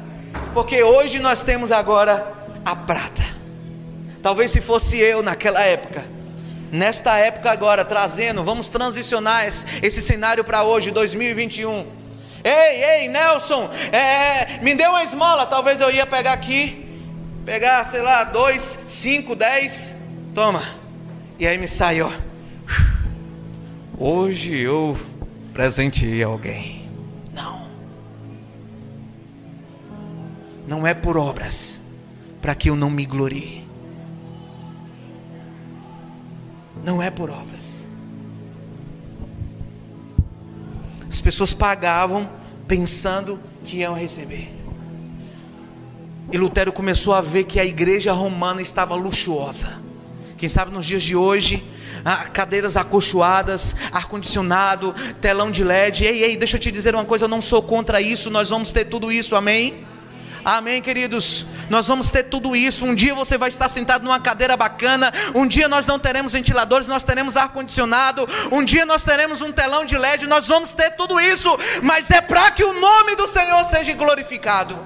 Porque hoje nós temos agora a prata. Talvez se fosse eu naquela época, nesta época agora, trazendo, vamos transicionar esse, esse cenário para hoje, 2021. Ei, ei, Nelson, é, me dê uma esmola. Talvez eu ia pegar aqui, pegar, sei lá, dois, cinco, dez, toma. E aí me sai. Hoje eu presenteei alguém. Não é por obras, para que eu não me glorie. Não é por obras. As pessoas pagavam pensando que iam receber. E Lutero começou a ver que a igreja romana estava luxuosa. Quem sabe nos dias de hoje, cadeiras acolchoadas, ar-condicionado, telão de LED. Ei, ei, deixa eu te dizer uma coisa, eu não sou contra isso, nós vamos ter tudo isso, amém? Amém, queridos? Nós vamos ter tudo isso. Um dia você vai estar sentado numa cadeira bacana. Um dia nós não teremos ventiladores, nós teremos ar-condicionado. Um dia nós teremos um telão de LED. Nós vamos ter tudo isso. Mas é para que o nome do Senhor seja glorificado.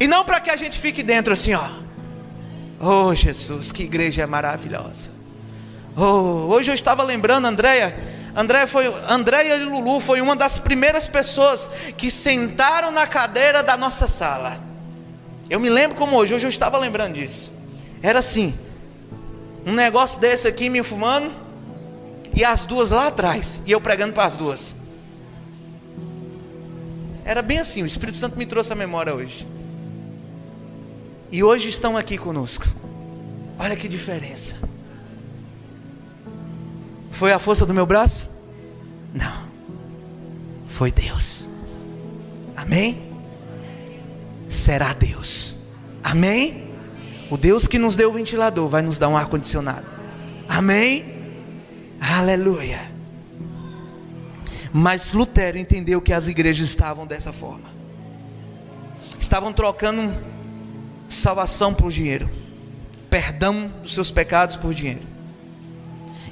E não para que a gente fique dentro assim, ó. Oh, Jesus, que igreja maravilhosa. Oh, hoje eu estava lembrando, Andréia André foi, Andréia e Lulu foi uma das primeiras pessoas que sentaram na cadeira da nossa sala. Eu me lembro como hoje, hoje eu estava lembrando disso. Era assim, um negócio desse aqui me fumando e as duas lá atrás, e eu pregando para as duas. Era bem assim, o Espírito Santo me trouxe a memória hoje. E hoje estão aqui conosco. Olha que diferença. Foi a força do meu braço? Não. Foi Deus. Amém? Será Deus. Amém? O Deus que nos deu o ventilador vai nos dar um ar-condicionado. Amém? Aleluia. Mas Lutero entendeu que as igrejas estavam dessa forma. Estavam trocando salvação por dinheiro, perdão dos seus pecados por dinheiro.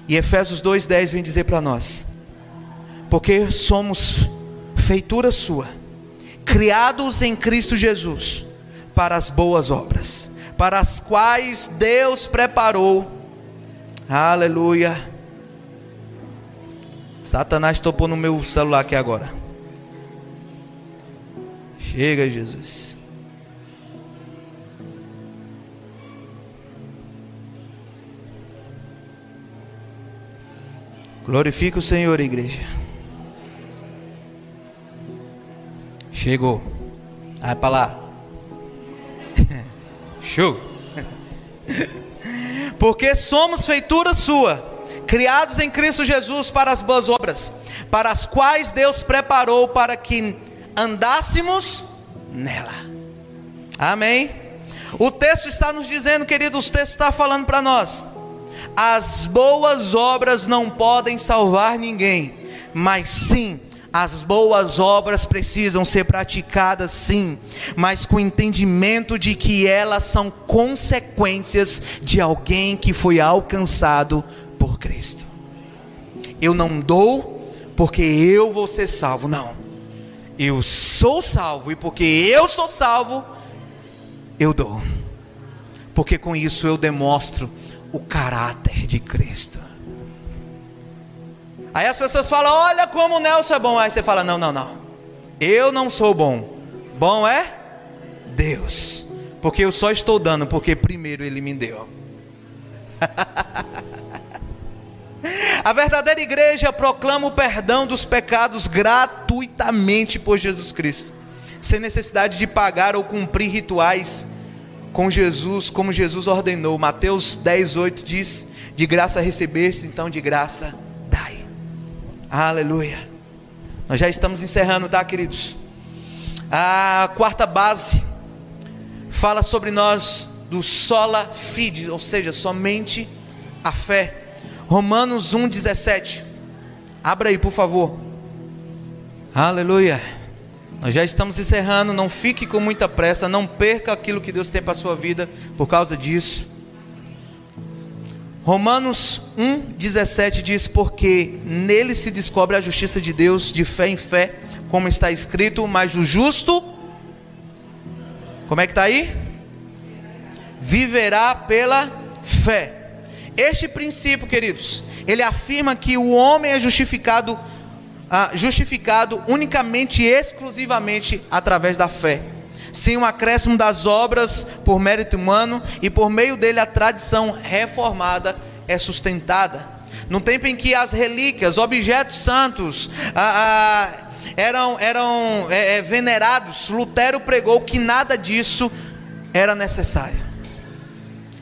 E Efésios 2,10 vem dizer para nós: porque somos feitura sua, criados em Cristo Jesus, para as boas obras, para as quais Deus preparou. Aleluia. Satanás topou no meu celular aqui agora. Chega, Jesus. Glorifica o Senhor, igreja. Chegou. Vai para lá. Show. Porque somos feitura sua, criados em Cristo Jesus para as boas obras, para as quais Deus preparou para que andássemos nela. Amém. O texto está nos dizendo, queridos, o texto está falando para nós as boas obras não podem salvar ninguém, mas sim as boas obras precisam ser praticadas sim, mas com o entendimento de que elas são consequências de alguém que foi alcançado por Cristo. Eu não dou porque eu vou ser salvo, não. Eu sou salvo e porque eu sou salvo, eu dou. Porque com isso eu demonstro o caráter de Cristo. Aí as pessoas falam: Olha como o Nelson é bom. Aí você fala: Não, não, não. Eu não sou bom. Bom é Deus. Porque eu só estou dando porque primeiro Ele me deu. A verdadeira igreja proclama o perdão dos pecados gratuitamente por Jesus Cristo, sem necessidade de pagar ou cumprir rituais com Jesus, como Jesus ordenou. Mateus 10, 8 diz: De graça recebeste, então de graça dai. Aleluia. Nós já estamos encerrando, tá, queridos? A quarta base fala sobre nós do sola fide, ou seja, somente a fé. Romanos 1,17. Abra aí, por favor. Aleluia. Nós já estamos encerrando. Não fique com muita pressa. Não perca aquilo que Deus tem para a sua vida por causa disso. Romanos 1,17 diz: Porque nele se descobre a justiça de Deus de fé em fé, como está escrito, mas o justo, como é que está aí? Viverá pela fé. Este princípio, queridos, ele afirma que o homem é justificado, ah, justificado unicamente e exclusivamente através da fé sem um acréscimo das obras por mérito humano e por meio dele a tradição reformada é sustentada. No tempo em que as relíquias, objetos santos, ah, ah, eram, eram é, é, venerados, Lutero pregou que nada disso era necessário.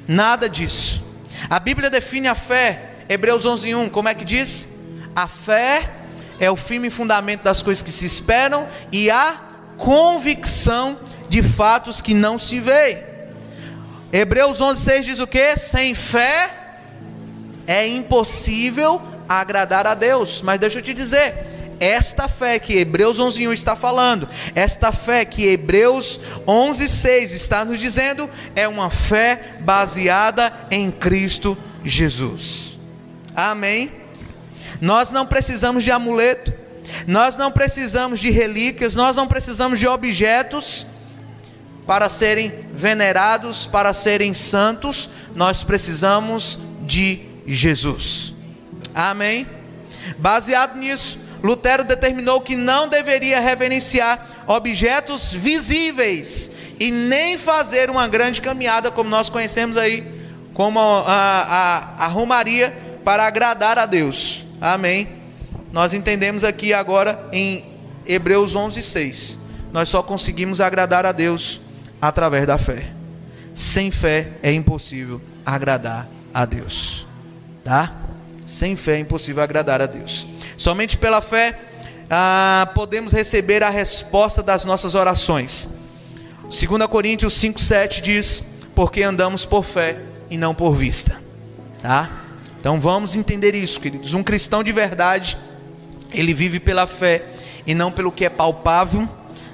Nada disso. A Bíblia define a fé, Hebreus 11:1, como é que diz? A fé é o firme fundamento das coisas que se esperam e a convicção de fatos que não se veem. Hebreus 11:6 diz o que? Sem fé é impossível agradar a Deus. Mas deixa eu te dizer, esta fé que Hebreus 11:1 está falando, esta fé que Hebreus 11:6 está nos dizendo, é uma fé baseada em Cristo Jesus. Amém. Nós não precisamos de amuleto, nós não precisamos de relíquias, nós não precisamos de objetos para serem venerados, para serem santos, nós precisamos de Jesus. Amém? Baseado nisso, Lutero determinou que não deveria reverenciar objetos visíveis e nem fazer uma grande caminhada, como nós conhecemos aí, como a, a, a para agradar a Deus. Amém? Nós entendemos aqui agora em Hebreus 11, 6. Nós só conseguimos agradar a Deus através da fé. Sem fé é impossível agradar a Deus. Tá? Sem fé é impossível agradar a Deus. Somente pela fé ah, podemos receber a resposta das nossas orações. 2 Coríntios 5,7 diz: Porque andamos por fé e não por vista. Tá? Então vamos entender isso, queridos. Um cristão de verdade, ele vive pela fé e não pelo que é palpável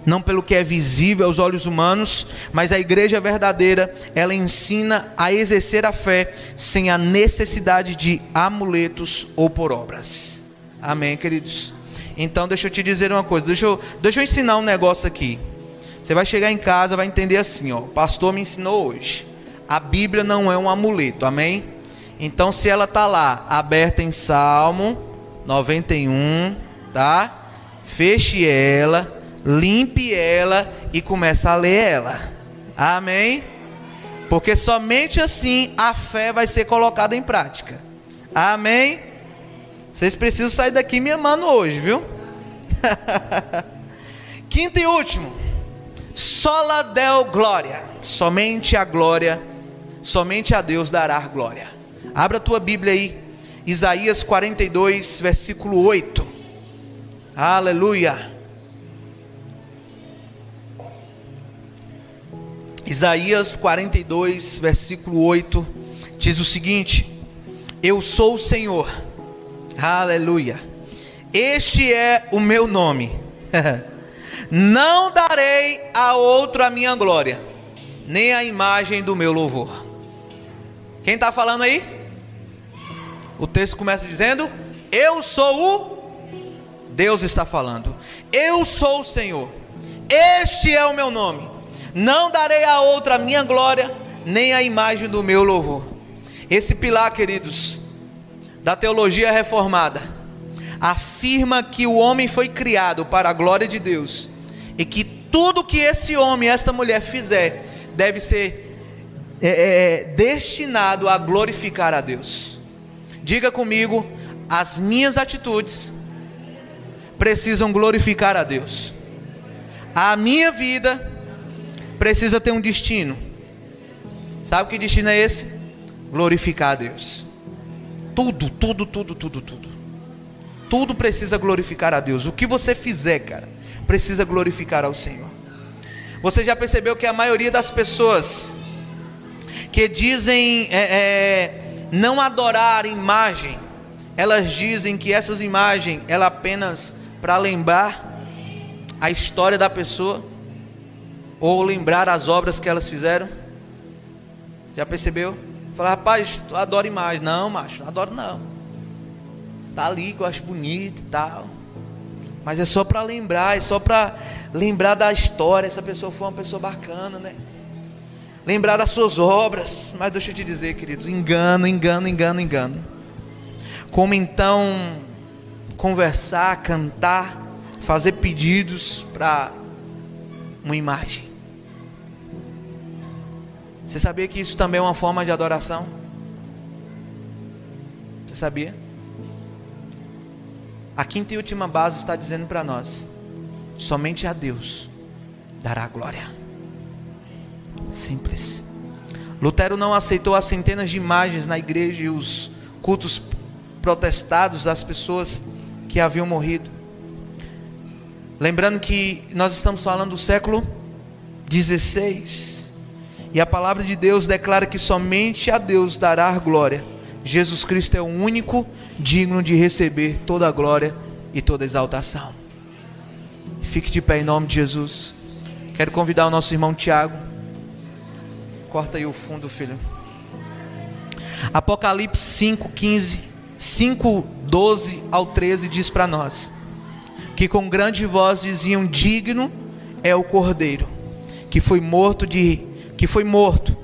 não pelo que é visível aos olhos humanos, mas a igreja verdadeira, ela ensina a exercer a fé sem a necessidade de amuletos ou por obras. Amém, queridos? Então, deixa eu te dizer uma coisa, deixa eu, deixa eu ensinar um negócio aqui. Você vai chegar em casa, vai entender assim, ó, o pastor me ensinou hoje. A Bíblia não é um amuleto, amém? Então, se ela tá lá aberta em Salmo 91, tá? Feche ela limpe ela e comece a ler ela. Amém? Porque somente assim a fé vai ser colocada em prática. Amém? Vocês precisam sair daqui me amando hoje, viu? Quinto e último. Sola del glória. Somente a glória, somente a Deus dará glória. Abra a tua Bíblia aí. Isaías 42, versículo 8. Aleluia. Isaías 42, versículo 8, diz o seguinte: Eu sou o Senhor. Aleluia. Este é o meu nome. Não darei a outro a minha glória, nem a imagem do meu louvor. Quem está falando aí? O texto começa dizendo: Eu sou o. Deus está falando. Eu sou o Senhor. Este é o meu nome. Não darei a outra a minha glória, nem a imagem do meu louvor. Esse pilar, queridos, da teologia reformada, afirma que o homem foi criado para a glória de Deus e que tudo que esse homem, esta mulher fizer, deve ser é, é, destinado a glorificar a Deus. Diga comigo, as minhas atitudes precisam glorificar a Deus. A minha vida precisa ter um destino. Sabe que destino é esse? Glorificar a Deus. Tudo, tudo, tudo, tudo, tudo. Tudo precisa glorificar a Deus. O que você fizer, cara, precisa glorificar ao Senhor. Você já percebeu que a maioria das pessoas que dizem é, é, não adorar imagem, elas dizem que essas imagens ela apenas para lembrar a história da pessoa ou lembrar as obras que elas fizeram. Já percebeu? Fala, rapaz, tu adora imagem. Não, macho, não adoro não. Tá ali que eu acho bonito e tal. Mas é só para lembrar, é só para lembrar da história. Essa pessoa foi uma pessoa bacana, né? Lembrar das suas obras. Mas deixa eu te dizer, querido, engano, engano, engano, engano. Como então conversar, cantar, fazer pedidos para uma imagem? Você sabia que isso também é uma forma de adoração? Você sabia? A quinta e última base está dizendo para nós: somente a Deus dará glória. Simples. Lutero não aceitou as centenas de imagens na igreja e os cultos protestados das pessoas que haviam morrido. Lembrando que nós estamos falando do século 16. E a palavra de Deus declara que somente a Deus dará glória. Jesus Cristo é o único digno de receber toda a glória e toda a exaltação. Fique de pé em nome de Jesus. Quero convidar o nosso irmão Tiago. Corta aí o fundo, filho. Apocalipse 5, 15, 5, 12 ao 13 diz para nós: Que com grande voz diziam: Digno é o cordeiro, que foi morto de que foi morto,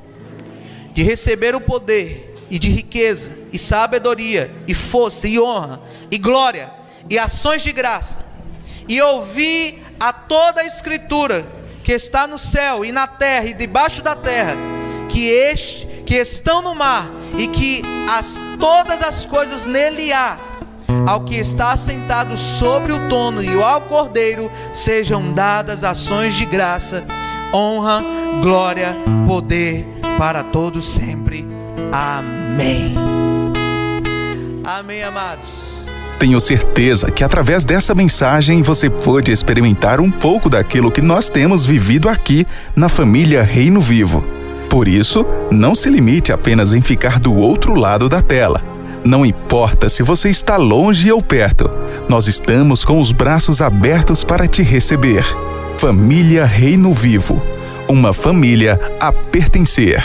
de receber o poder e de riqueza e sabedoria e força e honra e glória e ações de graça. E ouvi a toda a escritura que está no céu e na terra e debaixo da terra, que este que estão no mar e que as todas as coisas nele há, ao que está assentado sobre o trono e ao cordeiro sejam dadas ações de graça honra, glória, poder para todos sempre. Amém. Amém, amados. Tenho certeza que através dessa mensagem você pôde experimentar um pouco daquilo que nós temos vivido aqui na família Reino Vivo. Por isso, não se limite apenas em ficar do outro lado da tela. Não importa se você está longe ou perto, nós estamos com os braços abertos para te receber. Família Reino Vivo uma família a pertencer.